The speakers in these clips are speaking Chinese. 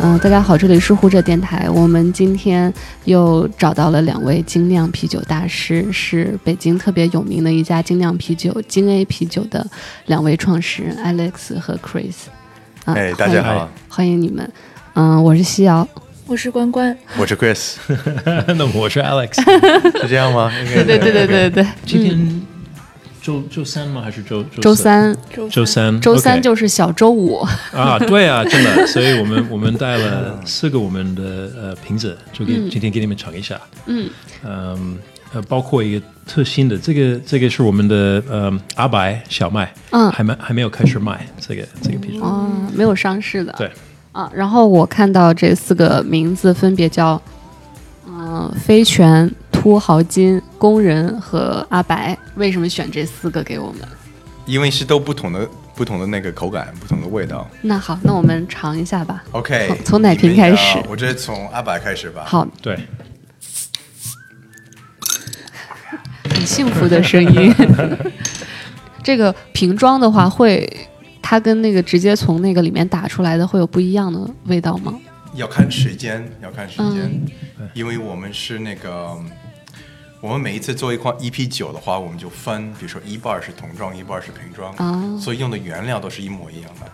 嗯，大家好，这里是胡者电台。我们今天又找到了两位精酿啤酒大师，是北京特别有名的一家精酿啤酒金 A 啤酒的两位创始人 Alex 和 Chris。啊，哎，大家好，欢迎你们。嗯，我是西瑶，我是关关，我是 Chris，那我是 Alex，是这样吗？对对对对对对。今天周周三吗？还是周周三？周三，周三就是小周五啊！对啊，真的。所以我们我们带了四个我们的呃瓶子，就给今天给你们尝一下。嗯嗯呃，包括一个特新的，这个这个是我们的呃阿白小麦，嗯，还没还没有开始卖这个这个啤酒哦，没有上市的。对啊，然后我看到这四个名字分别叫嗯飞泉。秃豪金工人和阿白，为什么选这四个给我们？因为是都不同的不同的那个口感，不同的味道。那好，那我们尝一下吧。OK，从奶瓶开始？我觉得从阿白开始吧。好，对。很幸福的声音。这个瓶装的话，会它跟那个直接从那个里面打出来的会有不一样的味道吗？要看时间，要看时间，因为我们是那个。我们每一次做一款一批酒的话，我们就分，比如说一半是桶装，一半是瓶装，所以用的原料都是一模一样的。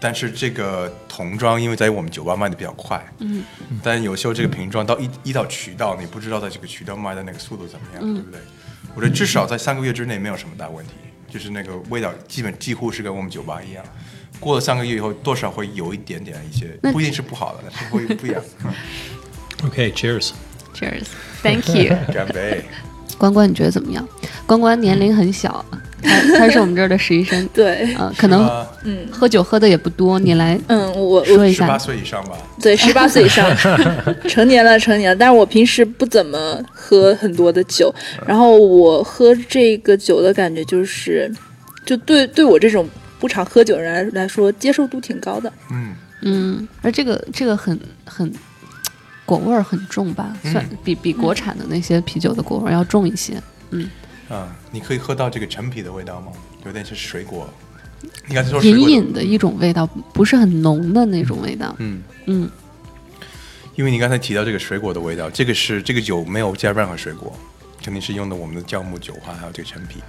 但是这个桶装，因为在我们酒吧卖的比较快，嗯，但有时候这个瓶装到一一到渠道，你不知道在这个渠道卖的那个速度怎么样，对不对？我觉得至少在三个月之内没有什么大问题，就是那个味道基本几乎是跟我们酒吧一样。过了三个月以后，多少会有一点点一些，不一定是不好的，但是会不一样。OK，Cheers。Cheers，Thank you。干杯。关关，你觉得怎么样？关关年龄很小，他他是我们这儿的实习生。对，嗯，可能嗯，喝酒喝的也不多。你来，嗯，我说一下。十八岁以上吧。对，十八岁以上，成年了，成年了。但是我平时不怎么喝很多的酒，然后我喝这个酒的感觉就是，就对对我这种不常喝酒的人来说，接受度挺高的。嗯嗯，而这个这个很很。果味儿很重吧，算比比国产的那些啤酒的果味要重一些。嗯啊，你可以喝到这个陈皮的味道吗？有点是水果，应该是说隐隐的一种味道，不是很浓的那种味道。嗯嗯，因为你刚才提到这个水果的味道，这个是这个酒没有加任何水果，肯定是用的我们的酵母酒花还有这个陈皮。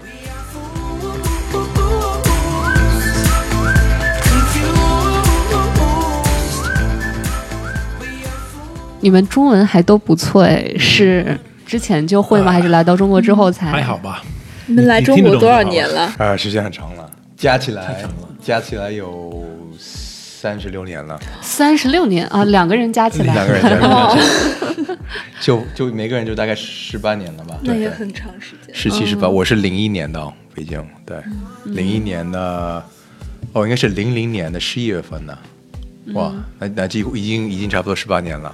你们中文还都不错哎，是之前就会吗？还是来到中国之后才？还好吧。你们来中国多少年了？啊，时间很长了，加起来加起来有三十六年了。三十六年啊，两个人加起来，两个人加起来，就就每个人就大概十八年了吧？那也很长时间。十七十八，我是零一年到北京，对，零一年的，哦，应该是零零年的十一月份的，哇，那那几乎已经已经差不多十八年了。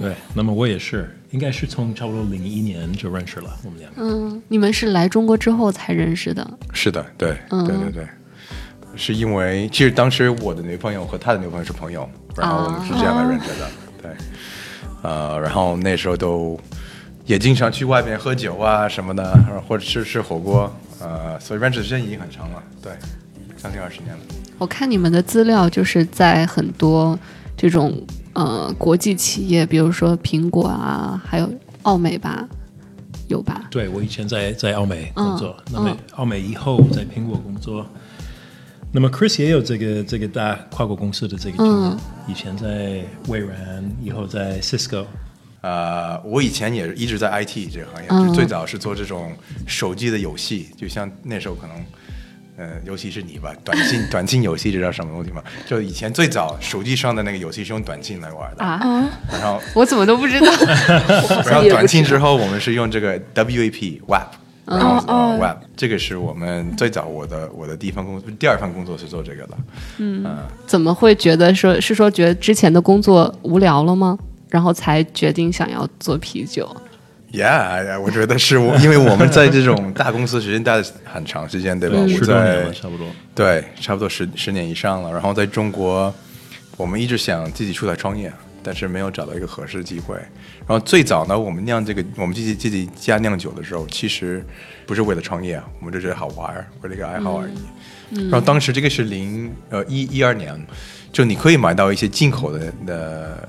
对，那么我也是，应该是从差不多零一年就认识了我们两个。嗯，你们是来中国之后才认识的？是的，对，对对对，是因为其实当时我的女朋友和他的女朋友是朋友，然后我们是这样来认识的。对，呃，然后那时候都也经常去外面喝酒啊什么的，或者吃吃火锅，呃，所以认识时间已经很长了，对，将近二十年了。我看你们的资料，就是在很多这种。呃，国际企业，比如说苹果啊，还有奥美吧，有吧？对，我以前在在奥美工作，那么奥美以后在苹果工作。那么 Chris 也有这个这个大跨国公司的这个经验，以前在微软，以后在 Cisco。呃，我以前也一直在 IT 这个行业，就最早是做这种手机的游戏，就像那时候可能。呃，尤其是你吧，短信短信游戏知道什么东西吗？就以前最早手机上的那个游戏是用短信来玩的啊。然后我怎么都不知道。然后短信之后，我们是用这个 WAP WAP，然后 Web，这个是我们最早我的我的第一份工作，第二份工作是做这个的。嗯，怎么会觉得说是说觉得之前的工作无聊了吗？然后才决定想要做啤酒。Yeah，我觉得是我，因为我们在这种大公司时间待了很长时间，对吧？十多年了，差不多。对，差不多十十年以上了。然后在中国，我们一直想自己出来创业，但是没有找到一个合适的机会。然后最早呢，我们酿这个，我们自己自己家酿酒的时候，其实不是为了创业，我们就觉得好玩儿，为了一个爱好而已。然后当时这个是零呃一一二年，就你可以买到一些进口的的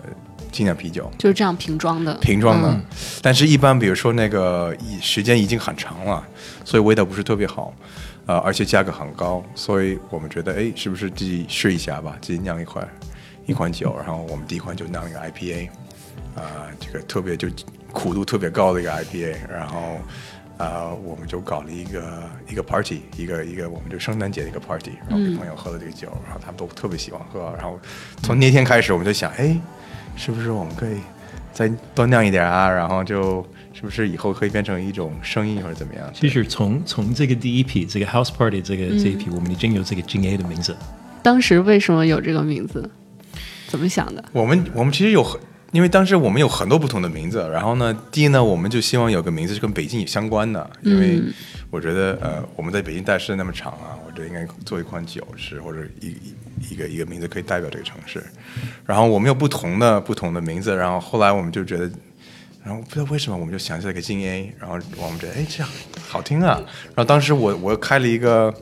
精酿啤酒，就是这样瓶装的，瓶装的。但是，一般比如说那个时间已经很长了，所以味道不是特别好。呃，而且价格很高，所以我们觉得，哎，是不是自己试一下吧？自己酿一款一款酒，然后我们第一款就酿一个 IPA，啊，这个特别就苦度特别高的一个 IPA，然后啊，我们就搞了一个一个 party，一个一个我们就圣诞节的一个 party，然后给朋友喝了这个酒，然后他们都特别喜欢喝，然后从那天开始，我们就想，哎，是不是我们可以再多酿一点啊？然后就。是不是以后可以变成一种生意或者怎么样？其实从从这个第一批这个 House Party 这个这一批，我们已经有这个 G A 的名字。当时为什么有这个名字？怎么想的？我们我们其实有很，因为当时我们有很多不同的名字。然后呢，第一呢，我们就希望有个名字是跟北京有相关的，因为我觉得呃，我们在北京待时间那么长啊，我觉得应该做一款酒是或者一一个一个名字可以代表这个城市。然后我们有不同的不同的名字，然后后来我们就觉得。然后不知道为什么，我们就想起来个金 A，然后我们觉得哎这样好听啊。然后当时我我开了一个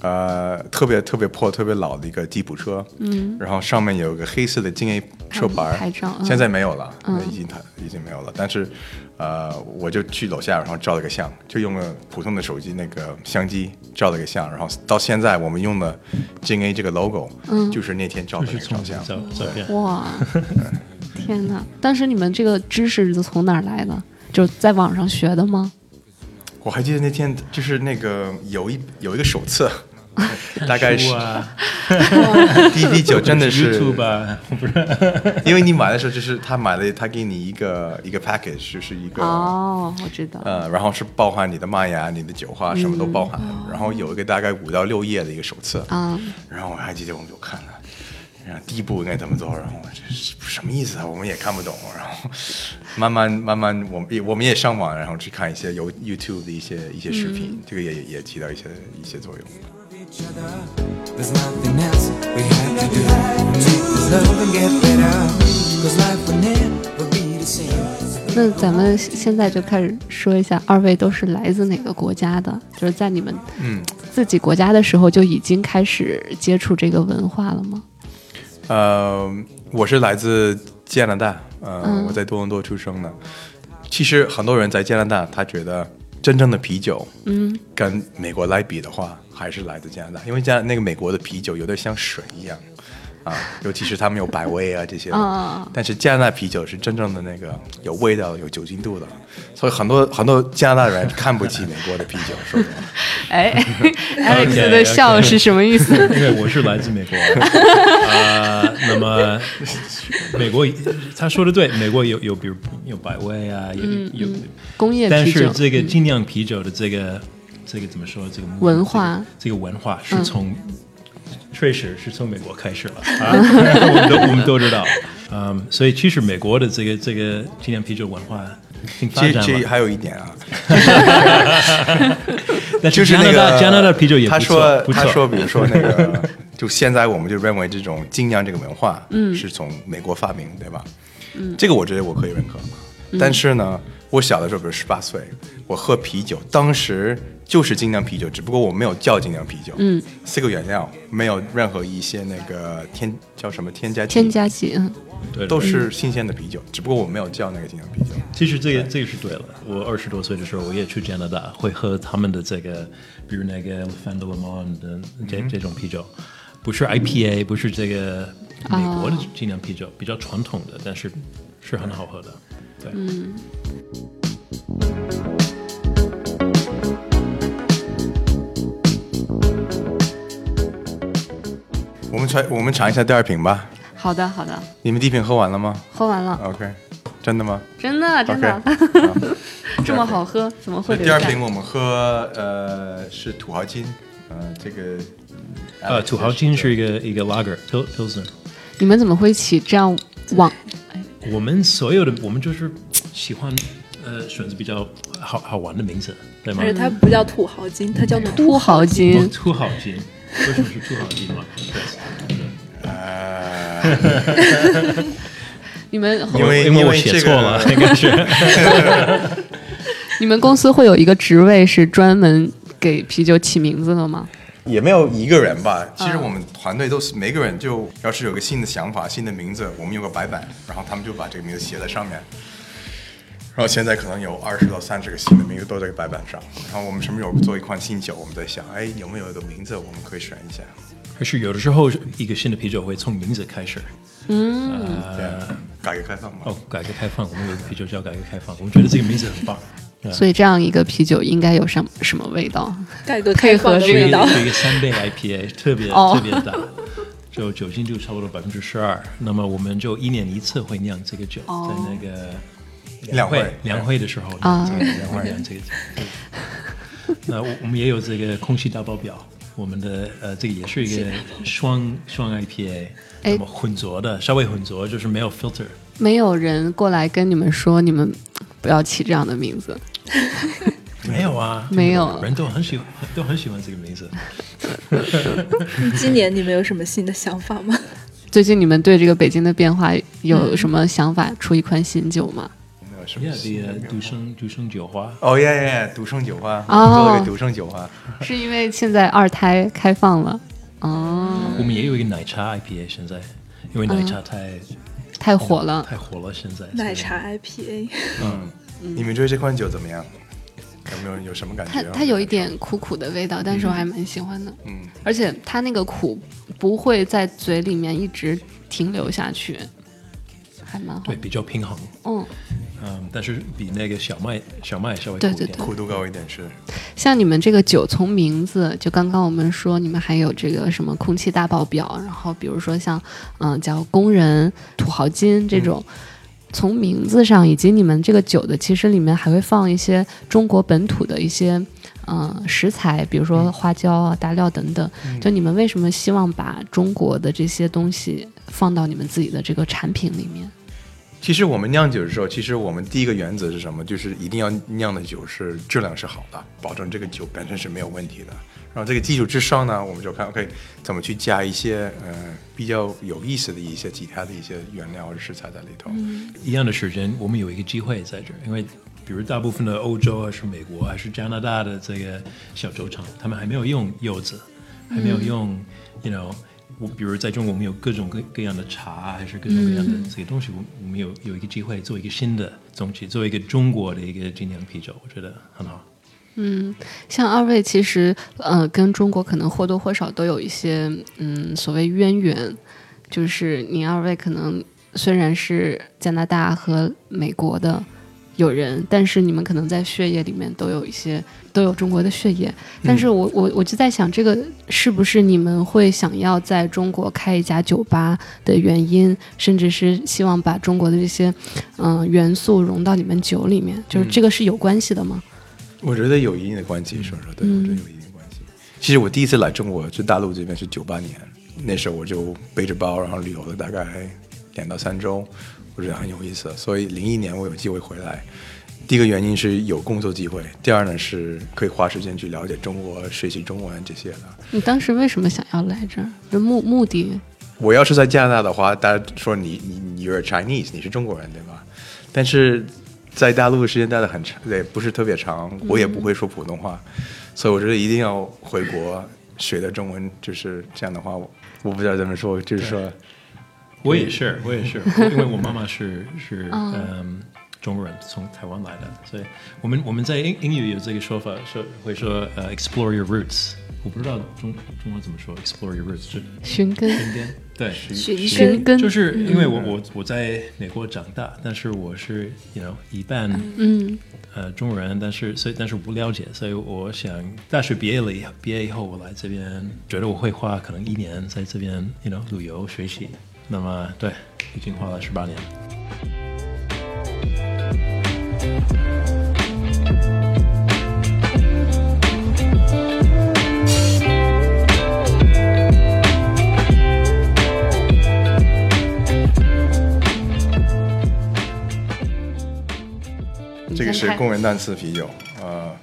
呃特别特别破、特别老的一个吉普车，嗯，然后上面有个黑色的金 A 车牌，现在没有了，已经它已经没有了。但是呃我就去楼下，然后照了个相，就用了普通的手机那个相机照了个相，然后到现在我们用的金 A 这个 logo，嗯，就是那天照的照相照照片，哇。天哪！当时你们这个知识是从哪儿来的？就在网上学的吗？我还记得那天就是那个有一有一个手册，大概是滴滴 酒 真的是，不是，因为你买的时候就是他买了，他给你一个一个 package，就是一个哦，我知道，呃，然后是包含你的麦芽、你的酒花，什么都包含，然后有一个大概五到六页的一个手册啊，然后我还记得我们就看了。第一步应该怎么做？然后这是什么意思啊？我们也看不懂。然后慢慢慢慢，我们也我们也上网，然后去看一些有 YouTube 的一些一些视频，这个也也起到一些一些作用。那咱们现在就开始说一下，二位都是来自哪个国家的？就是在你们嗯自己国家的时候就已经开始接触这个文化了吗？呃，我是来自加拿大，呃，我在多伦多出生的。其实很多人在加拿大，他觉得真正的啤酒，嗯，跟美国来比的话，还是来自加拿大，因为加那个美国的啤酒有点像水一样。啊，尤其是他们有百威啊这些，但是加拿大啤酒是真正的那个有味道、有酒精度的，所以很多很多加拿大人看不起美国的啤酒，说实话。哎，Alex 的笑是什么意思？因为我是来自美国啊，那么美国他说的对，美国有有比如有百威啊，有有工业，但是这个精酿啤酒的这个这个怎么说？这个文化，这个文化是从。确实是从美国开始了啊，我们都我们都知道，嗯，所以其实美国的这个这个精酿啤酒文化挺发展其实还有一点啊，那就是那个加拿大啤酒也他说他说比如说那个，就现在我们就认为这种精酿这个文化，嗯，是从美国发明，对吧？嗯，这个我觉得我可以认可，但是呢，我小的时候比如十八岁，我喝啤酒，当时。就是精酿啤酒，只不过我没有叫精酿啤酒，嗯，四个原料，没有任何一些那个添叫什么添加剂，添加剂，嗯，对，都是新鲜的啤酒，只不过我没有叫那个精酿啤酒。其实这个这个是对了，我二十多岁的时候我也去加拿大，会喝他们的这个，比如那个 f a n d l e m o n 的这这种啤酒，不是 IPA，不是这个美国的精酿啤酒，比较传统的，但是是很好喝的，对。我们尝，我们尝一下第二瓶吧。好的，好的。你们第一瓶喝完了吗？喝完了。OK，真的吗？真的，真的。这么好喝，怎么会？第二瓶我们喝，呃，是土豪金，呃，这个，呃，土豪金是一个一个 Lager，Pilsen。你们怎么会起这样往？我们所有的，我们就是喜欢，呃，选择比较好好玩的名字，对吗？而且它不叫土豪金，它叫做土豪金。土豪金。为什么是土豪金嘛？你们因为因为我写错了，应该是。你们公司会有一个职位是专门给啤酒起名字的吗？也没有一个人吧。其实我们团队都是每个人，就要是有个新的想法、新的名字，我们有个白板，然后他们就把这个名字写在上面。然后现在可能有二十到三十个新的名字都在白板上。然后我们什么时候做一款新酒，我们在想，哎，有没有一个名字我们可以选一下？还是有的时候一个新的啤酒会从名字开始。嗯，呃，改革开放嘛。哦，改革开放，我们有个啤酒叫改革开放，我们觉得这个名字很棒。所以这样一个啤酒应该有什什么味道？改革开放的味道。是一个三倍 IPA，特别特别大，就酒精度差不多百分之十二。那么我们就一年一次会酿这个酒，在那个两会两会的时候啊，两会这个酒。那我我们也有这个空气大爆表，我们的呃这个也是一个双双 IPA，那么混浊的，稍微混浊就是没有 filter。没有人过来跟你们说你们。不要起这样的名字，没有啊，没有，人都很喜欢，都很喜欢这个名字。今年你们有什么新的想法吗？最近你们对这个北京的变化有什么想法？出一款新酒吗？什么。独生独生酒花。哦耶耶，独生酒花，做了个独生酒花。是因为现在二胎开放了哦。我们也有一个奶茶 IPA，现在因为奶茶太。太火了，太火了！现在奶茶 IPA，嗯，你们觉得这款酒怎么样？有没有有什么感觉？它它有一点苦苦的味道，但是我还蛮喜欢的。嗯，而且它那个苦不会在嘴里面一直停留下去，还蛮好。对，比较平衡。嗯。嗯，但是比那个小麦小麦稍微对对对苦度高一点是。像你们这个酒，从名字就刚刚我们说，你们还有这个什么空气大爆表，然后比如说像嗯叫工人土豪金这种，从名字上以及你们这个酒的，其实里面还会放一些中国本土的一些嗯食材，比如说花椒啊、大料等等。就你们为什么希望把中国的这些东西放到你们自己的这个产品里面？其实我们酿酒的时候，其实我们第一个原则是什么？就是一定要酿的酒是质量是好的，保证这个酒本身是没有问题的。然后这个基础之上呢，我们就看 OK 怎么去加一些呃比较有意思的一些其他的一些原料或者食材在里头。一样的时间，我们有一个机会在这儿，因为比如大部分的欧洲还是美国还是加拿大的这个小酒厂，他们还没有用柚子，还没有用，you know。我比如在中国，我们有各种各各样的茶，还是各种各样的这些东西，我我们有有一个机会做一个新的东西，做一个中国的一个精酿啤酒，我觉得很好。嗯，像二位其实呃跟中国可能或多或少都有一些嗯所谓渊源，就是您二位可能虽然是加拿大和美国的。有人，但是你们可能在血液里面都有一些，都有中国的血液。但是我我我就在想，这个是不是你们会想要在中国开一家酒吧的原因，甚至是希望把中国的这些嗯元素融到你们酒里面，就是这个是有关系的吗？我觉得有一定的关系，说说对，我觉得有一定关系。其实我第一次来中国，就大陆这边是九八年，那时候我就背着包，然后旅游了大概两到三周。我觉得很有意思，所以零一年我有机会回来。第一个原因是有工作机会，第二呢是可以花时间去了解中国、学习中文这些的。你当时为什么想要来这儿？的目目的？我要是在加拿大的话，大家说你你你 are Chinese，你是中国人对吧？但是在大陆的时间待的很长，也，不是特别长，我也不会说普通话，所以我觉得一定要回国学的中文，就是这样的话，我我不知道怎么说，就是说。我也是，我也是，因为我妈妈是 是嗯。中国人，从台湾来的，所以我们我们在英英语有这个说法，说会说呃 explore your roots，我不知道中中文怎么说 explore your roots，就寻根，寻根，对，寻寻根，就是因为我我我在美国长大，但是我是 you know 一半嗯。呃中国人，但是所以但是我不了解，所以我想大学毕业了以后，毕业以后我来这边，觉得我会花可能一年在这边 you know 旅游学习。那么，对，已经花了十八年。这个是公园蛋刺啤酒，呃，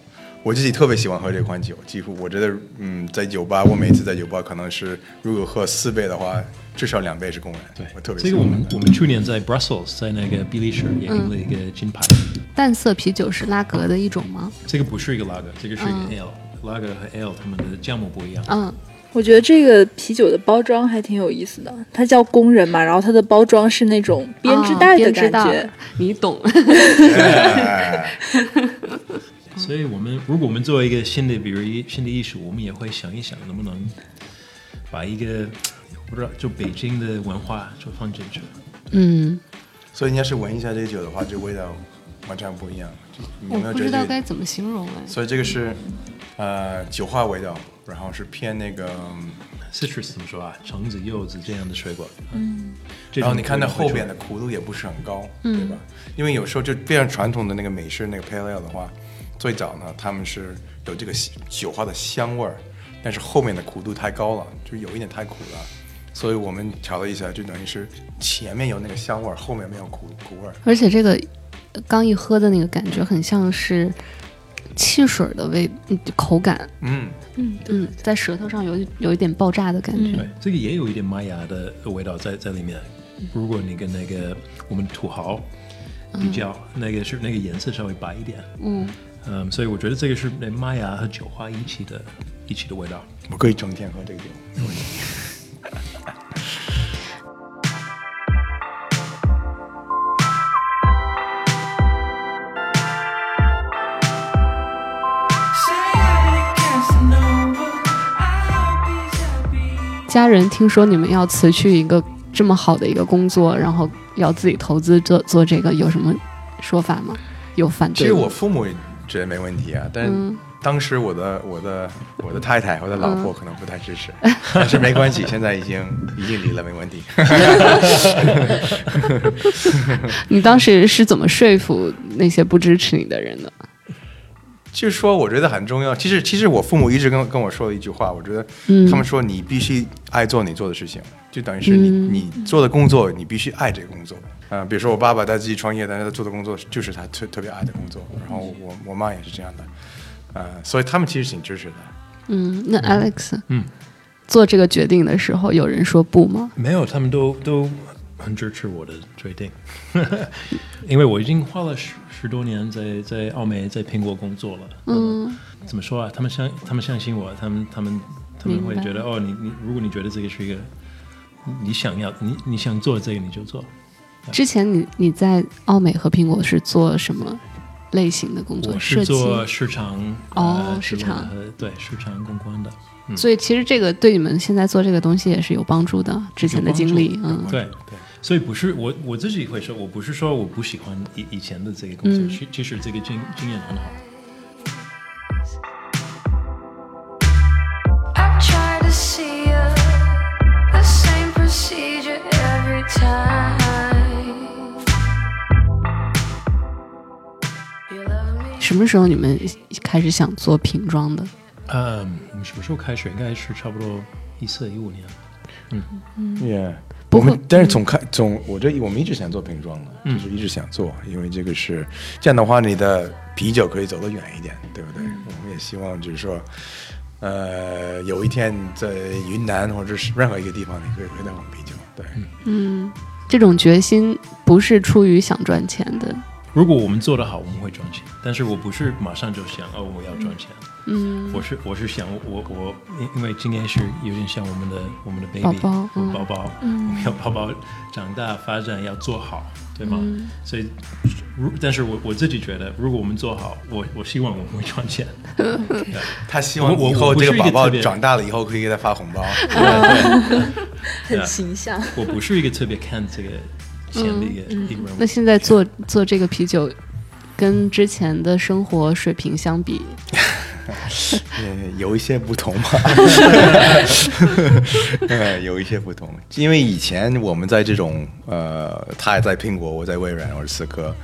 我自己特别喜欢喝这款酒，几乎我觉得，嗯，在酒吧，我每次在酒吧可能是如果喝四杯的话。至少两倍是工人。对，我特别这个我们我们去年在 Brussels 在那个比利时也赢了一个金牌。淡色啤酒是拉格的一种吗？这个不是一个拉格，这个是一个 ale。拉格和 ale 它们的酵母不一样。嗯，我觉得这个啤酒的包装还挺有意思的，它叫工人嘛，然后它的包装是那种编织袋的感觉，你懂。所以我们如果我们做一个新的，比如一新的艺术，我们也会想一想，能不能把一个不知道就北京的文化就放进去。嗯，所以你要是闻一下这酒的话，这味道完全不一样。我不知道该怎么形容哎。所以这个是呃酒花味道，然后是偏那个 citrus 怎么说啊？橙子、柚子这样的水果。嗯。然后你看那后边的苦度也不是很高，对吧？因为有时候就非常传统的那个美式那个 pale ale 的话。最早呢，他们是有这个酒花的香味儿，但是后面的苦度太高了，就有一点太苦了，所以我们调了一下，就等于是前面有那个香味儿，后面没有苦苦味儿。而且这个刚一喝的那个感觉很像是汽水的味口感，嗯嗯嗯，在舌头上有有一点爆炸的感觉。对，这个也有一点麦芽的味道在在里面。如果你跟那个我们土豪比较，那个是那个颜色稍微白一点，嗯。嗯，所以我觉得这个是那麦芽和酒花一起的，一起的味道。我可以整天喝这个酒。家人听说你们要辞去一个这么好的一个工作，然后要自己投资做做这个，有什么说法吗？有反对？其实我父母。觉得没问题啊，但当时我的我的我的太太我的老婆可能不太支持，但是没关系，现在已经已经离了，没问题。你当时是怎么说服那些不支持你的人的？就是说，我觉得很重要。其实，其实我父母一直跟跟我说了一句话，我觉得他们说你必须爱做你做的事情，就等于是你你做的工作，你必须爱这个工作。嗯，比如说我爸爸他自己创业，但是他做的工作就是他特特别爱的工作。然后我我妈也是这样的，呃，所以他们其实挺支持的。嗯，那 Alex，嗯，做这个决定的时候，有人说不吗？没有，他们都都很支持我的决定，因为我已经花了十。十多年在在澳美在苹果工作了，嗯，怎么说啊？他们相他们相信我，他们他们他们会觉得哦，你你如果你觉得这个是一个你想要你你想做这个你就做。之前你你在澳美和苹果是做什么类型的工作？我是做市场哦，市场对市场公关的。所以其实这个对你们现在做这个东西也是有帮助的。之前的经历，嗯，对对。所以不是我我自己会说，我不是说我不喜欢以以前的这个工作，其其实这个经经验很好。什么时候你们开始想做瓶装的？嗯，我们什么时候开始？应该是差不多一四一五年。嗯嗯，Yeah。我们但是总开总，我这我们一直想做瓶装的，就是一直想做，因为这个是这样的话，你的啤酒可以走得远一点，对不对？我们也希望就是说，呃，有一天在云南或者是任何一个地方，你可以喝到我们啤酒。对，嗯，这种决心不是出于想赚钱的。如果我们做得好，我们会赚钱，但是我不是马上就想哦，我要赚钱。嗯，我是我是想我我因因为今天是有点像我们的我们的 baby 宝宝宝宝，我们要宝宝长大发展要做好，对吗？所以如但是我我自己觉得，如果我们做好，我我希望我们会赚钱。他希望以后这个宝宝长大了以后可以给他发红包，很形象。我不是一个特别看这个那现在做做这个啤酒，跟之前的生活水平相比？有一些不同吧，有一些不同，因为以前我们在这种呃，他也在苹果，我在微软，我是思科，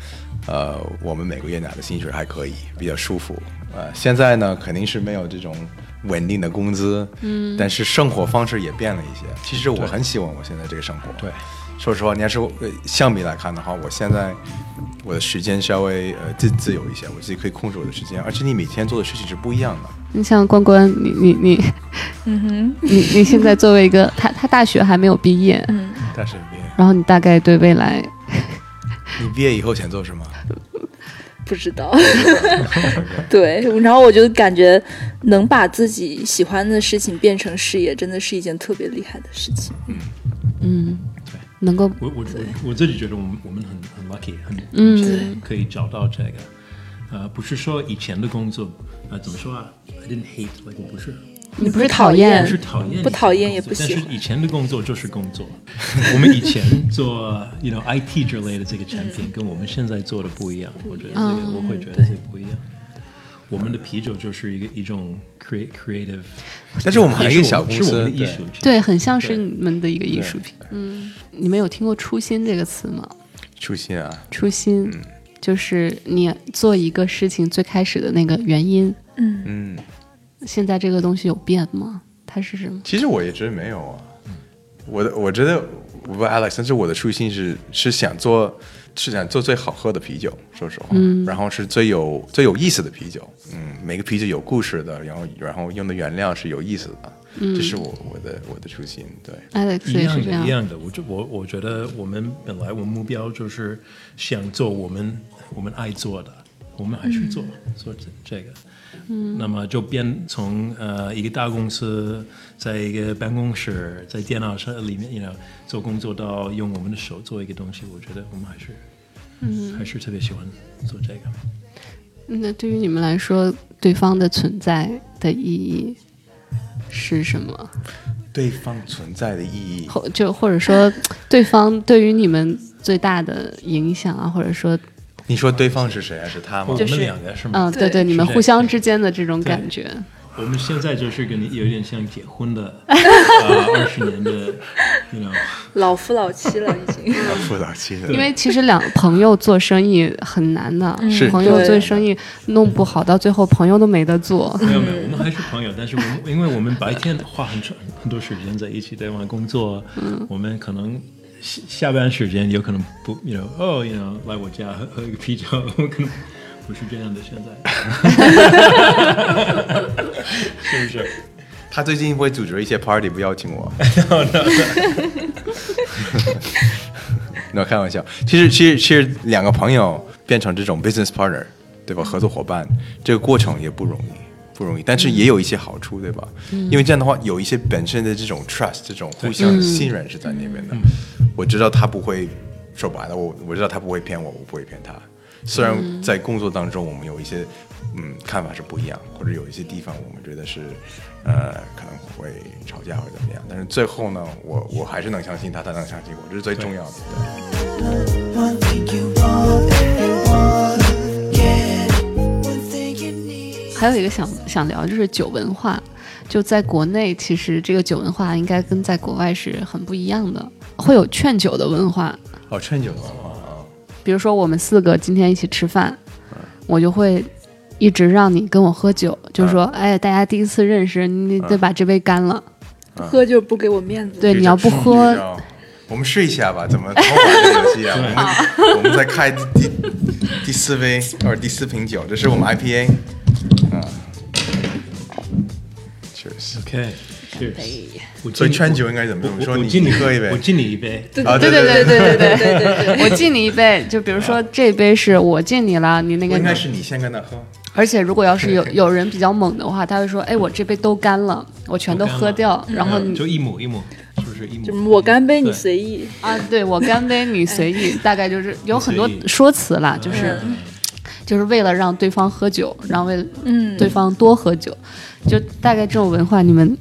呃，我们每个月拿的薪水还可以，比较舒服。呃，现在呢，肯定是没有这种稳定的工资，嗯，但是生活方式也变了一些。其实我很喜欢我现在这个生活，对。说实话，你要是相比来看的话，我现在我的时间稍微呃自自由一些，我自己可以控制我的时间，而且你每天做的事情是不一样的。你像关关，你你你嗯哼，你你现在作为一个他他大学还没有毕业，嗯，大学毕业，然后你大概对未来，你毕业以后想做什么？不知道。对，然后我就感觉能把自己喜欢的事情变成事业，真的是一件特别厉害的事情。嗯，能够我我我我自己觉得我们我们很很 lucky，很嗯可以找到这个。呃，不是说以前的工作，呃，怎么说啊？I didn't 我不是你不是讨厌不是讨厌，不讨厌也不喜欢但是以前的工作就是工作。我们以前做，you know IT 之类的这个产品，跟我们现在做的不一样。我觉得这个我会觉得这个不一样。我们的啤酒就是一个一种 create creative，但是我们还是一个小公是我们司，对的艺术品。对，很像是你们的一个艺术品。嗯，你们有听过“初心”这个词吗？初心啊，初心就是你做一个事情最开始的那个原因。嗯嗯，现在这个东西有变吗？它是什么？其实我也觉得没有啊。我的我觉得我不 Alex，但是我的初心是是想做是想做最好喝的啤酒，说实话，嗯然后是最有最有意思的啤酒，嗯，每个啤酒有故事的，然后然后用的原料是有意思的，这是我我的我的初心，对，Alex 一样的，一。样的。我就我我觉得我们本来我们目标就是想做我们我们爱做的，我们还是做、做这这个。嗯，那么就变从呃一个大公司，在一个办公室，在电脑上里面，you know 做工作到用我们的手做一个东西，我觉得我们还是嗯还是特别喜欢做这个。那对于你们来说，对方的存在的意义是什么？对方存在的意义，或就或者说，对方对于你们最大的影响啊，或者说，你说对方是谁啊？是他吗？我们就是两个是吗？嗯，对对对，你们互相之间的这种感觉，我们现在就是跟你有点像结婚的 呃二十年的，you know。老夫老妻了已经。老夫老妻了，因为其实两朋友做生意很难的，是朋友做生意弄不好，到最后朋友都没得做。没有没有，我们还是朋友，但是我们因为我们白天花很长很多时间在一起，对吗？工作，我们可能下下班时间有可能不，you know，哦，you know，来我家喝喝一个啤酒，我可能不是这样的。现在，是不是？他最近会组织一些 party，不邀请我。no，开玩笑。其实，其实，其实两个朋友变成这种 business partner，对吧？合作伙伴，这个过程也不容易，不容易。但是也有一些好处，对吧？因为这样的话，有一些本身的这种 trust，这种互相信任是在那边的。我知道他不会说白了，我我知道他不会骗我，我不会骗他。虽然在工作当中我们有一些嗯看法是不一样，或者有一些地方我们觉得是呃可能会吵架或者怎么样，但是最后呢，我我还是能相信他，他能相信我，这是最重要的。还有一个想想聊就是酒文化，就在国内，其实这个酒文化应该跟在国外是很不一样的，会有劝酒的文化。哦，劝酒文化啊，比如说我们四个今天一起吃饭，我就会一直让你跟我喝酒，就是说，哎，大家第一次认识，你得把这杯干了。嗯喝就是不给我面子。对，你要不喝，我们试一下吧，怎么偷玩这个游戏啊？我们 我们再开第第四杯或者第四瓶酒，这是我们 IPA，啊，Cheers。OK，是。我所以敬劝酒应该怎么？说你敬你你喝一杯。我敬你一杯。啊，对对对对对对对对对。对，我敬你一杯，就比如说这杯是我敬你了，你那个 应该是你先跟他喝。而且如果要是有有人比较猛的话，他会说，哎，我这杯都干了，我全都喝掉，然后你就一抹一抹，是不是一就抹？我干杯，你随意。啊，对我干杯，你随意，大概就是有很多说辞啦，就是就是为了让对方喝酒，然后为嗯，对方多喝酒，就大概这种文化，你们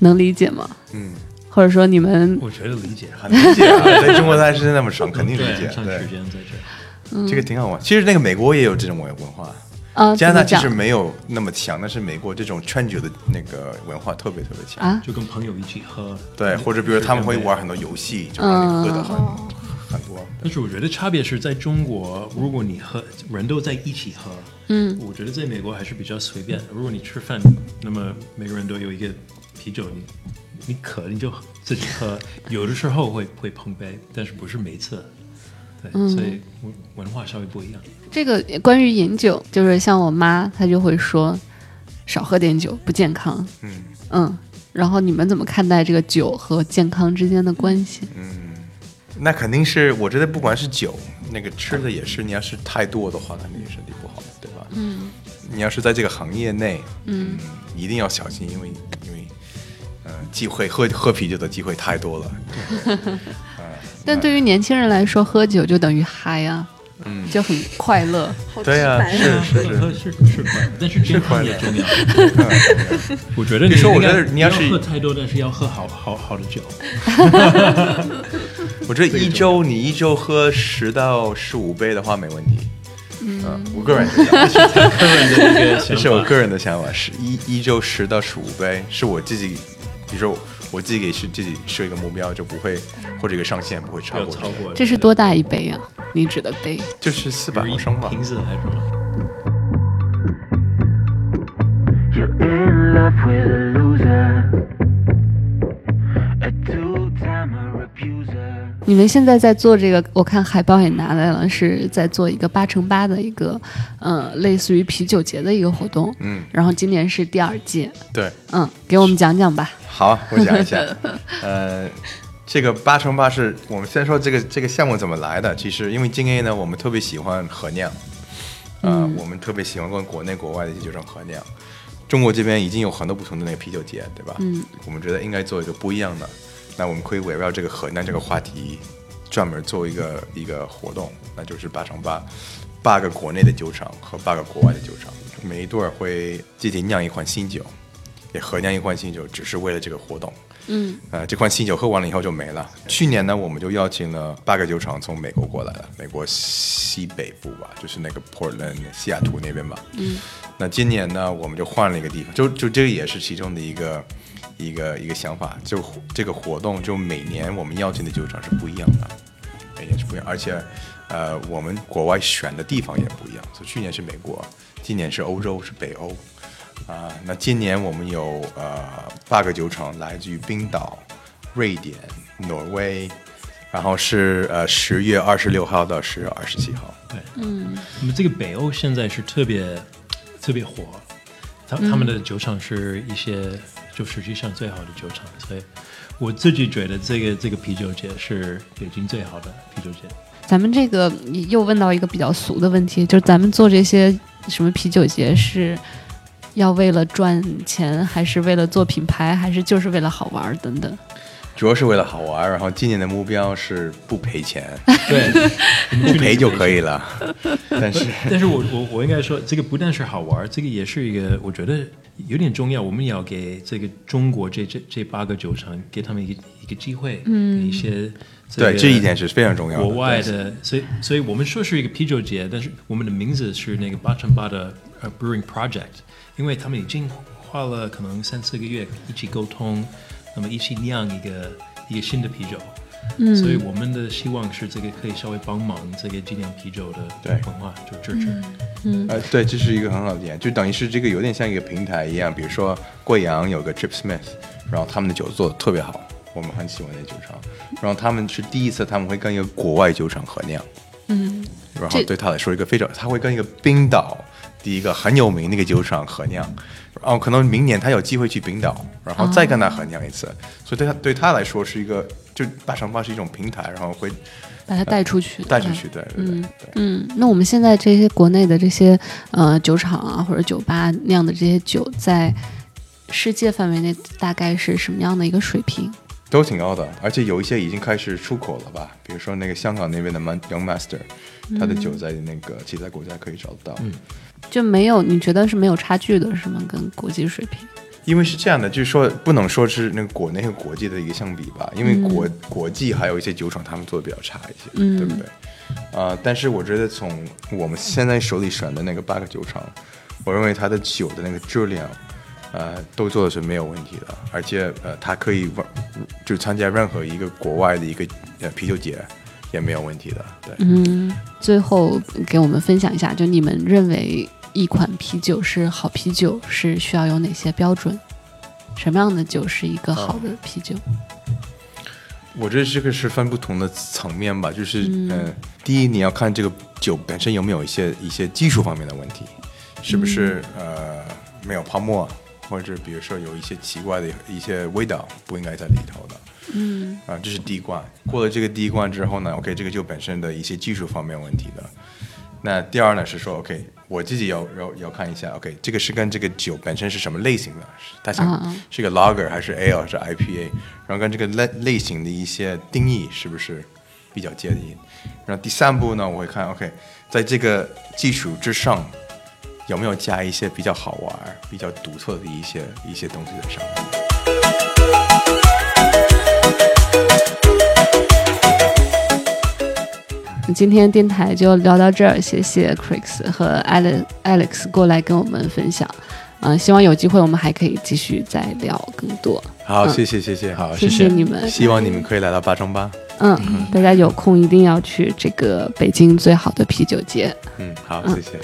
能理解吗？嗯，或者说你们我觉得理解。很理解啊，在中国待时间那么长，肯定理解对，。长对时，间在这。这个挺好玩。其实那个美国也有这种文文化，啊，加拿大其实没有那么强，但是美国这种劝酒的那个文化特别特别强。啊？就跟朋友一起喝，对，或者比如他们会玩很多游戏，就让你喝的很很多。但是我觉得差别是在中国，如果你喝人都在一起喝，嗯，我觉得在美国还是比较随便。如果你吃饭，那么每个人都有一个啤酒，你你渴你就自己喝，有的时候会会碰杯，但是不是每次。对，所以文文化稍微不一样。这个关于饮酒，就是像我妈，她就会说少喝点酒不健康。嗯嗯，然后你们怎么看待这个酒和健康之间的关系？嗯那肯定是，我觉得不管是酒，那个吃的也是，你要是太多的话，肯定身体不好，对吧？嗯。你要是在这个行业内，嗯，一定要小心，因为因为，呃，机会喝喝啤酒的机会太多了。但对于年轻人来说，喝酒就等于嗨啊，嗯，就很快乐。对呀，是是是是是快乐，但是健康也重要。我觉得你说，我觉得你要是喝太多，但是要喝好好好的酒。我觉得一周你一周喝十到十五杯的话没问题。嗯，我个人的想法，个人的一个想法，是我个人的想法，是一一周十到十五杯，是我自己，比如说我自己给是自己设一个目标，就不会或者一个上限不会超过。超过。这是多大一杯啊？你指的杯？就是四百毫升吧。瓶子还是什么？你们现在在做这个，我看海报也拿来了，是在做一个八乘八的一个，呃，类似于啤酒节的一个活动。嗯，然后今年是第二届。对，嗯，给我们讲讲吧。好，我讲一下。呃，这个八乘八是我们先说这个这个项目怎么来的。其实因为今 A 呢，我们特别喜欢合酿，呃，我们特别喜欢跟国内国外的一些酒厂合酿。中国这边已经有很多不同的那个啤酒节，对吧？嗯，我们觉得应该做一个不一样的。那我们可以围绕这个河南这个话题，专门做一个一个活动，那就是八乘八，八个国内的酒厂和八个国外的酒厂，每一对儿会集体酿一款新酒，也合酿一款新酒，只是为了这个活动。嗯，呃，这款新酒喝完了以后就没了。去年呢，我们就邀请了八个酒厂从美国过来了，美国西北部吧，就是那个 Portland 西雅图那边吧。嗯，那今年呢，我们就换了一个地方，就就这个也是其中的一个。一个一个想法，就这个活动，就每年我们邀请的酒厂是不一样的，每年是不一样，而且，呃，我们国外选的地方也不一样。所以去年是美国，今年是欧洲，是北欧，啊，那今年我们有呃八个酒厂，来自于冰岛、瑞典、挪威，然后是呃十月二十六号到十月二十七号。对，嗯，那么这个北欧现在是特别特别火，他他们的酒厂是一些。就实际上最好的酒厂，所以我自己觉得这个这个啤酒节是北京最好的啤酒节。咱们这个又问到一个比较俗的问题，就是咱们做这些什么啤酒节是要为了赚钱，还是为了做品牌，还是就是为了好玩等等？主要是为了好玩，然后今年的目标是不赔钱，对，不赔就可以了。但是，但是我我我应该说，这个不但是好玩，这个也是一个我觉得有点重要。我们也要给这个中国这这这八个酒厂，给他们一个一个机会，嗯，一些对这一点是非常重要。国外的，所以所以我们说是一个啤酒节，但是我们的名字是那个八乘八的呃 Brewing Project，因为他们已经花了可能三四个月一起沟通。那么一起酿一个一个新的啤酒，嗯，所以我们的希望是这个可以稍微帮忙这个精酿啤酒的对。文化就支持，嗯，呃，对，这是一个很好的点，就等于是这个有点像一个平台一样，比如说贵阳有个 Trip Smith，然后他们的酒做的特别好，我们很喜欢那酒厂，然后他们是第一次他们会跟一个国外酒厂合酿，嗯，然后对他来说一个非常，他会跟一个冰岛第一个很有名那个酒厂合酿。哦，可能明年他有机会去冰岛，然后再跟他合酿一次，所以对他对他来说是一个，就八乘八是一种平台，然后会把他带出去，带出去，对，嗯嗯。那我们现在这些国内的这些呃酒厂啊或者酒吧酿的这些酒，在世界范围内大概是什么样的一个水平？都挺高的，而且有一些已经开始出口了吧？比如说那个香港那边的 Young Master，他的酒在那个其他国家可以找得到。就没有？你觉得是没有差距的，是吗？跟国际水平？因为是这样的，就是说不能说是那个国内和国际的一个相比吧，因为国国际还有一些酒厂他们做的比较差一些，对不对？啊，但是我觉得从我们现在手里选的那个八个酒厂，我认为它的酒的那个质量，呃，都做的是没有问题的，而且呃，它可以就参加任何一个国外的一个呃啤酒节。也没有问题的，对。嗯，最后给我们分享一下，就你们认为一款啤酒是好啤酒，是需要有哪些标准？什么样的酒是一个好的啤酒？我觉得这个是分不同的层面吧，就是嗯，第一你要看这个酒本身有没有一些一些技术方面的问题，是不是呃没有泡沫，或者比如说有一些奇怪的一些味道不应该在里头的。嗯，啊，这是第一关。过了这个第一关之后呢，OK，这个就本身的一些技术方面问题的。那第二呢是说，OK，我自己要要要看一下，OK，这个是跟这个酒本身是什么类型的，是它想是个 Lager 还是 Ale 还是 IPA，然后跟这个类类型的一些定义是不是比较接近。然后第三步呢，我会看，OK，在这个基础之上有没有加一些比较好玩、比较独特的一些一些东西在上面。今天电台就聊到这儿，谢谢 Chris 和 Alex Alex 过来跟我们分享。嗯、希望有机会我们还可以继续再聊更多。好，嗯谢谢谢谢，好，谢谢你们。希望你们可以来到八中八。嗯，大家有空一定要去这个北京最好的啤酒节。嗯，好，谢谢。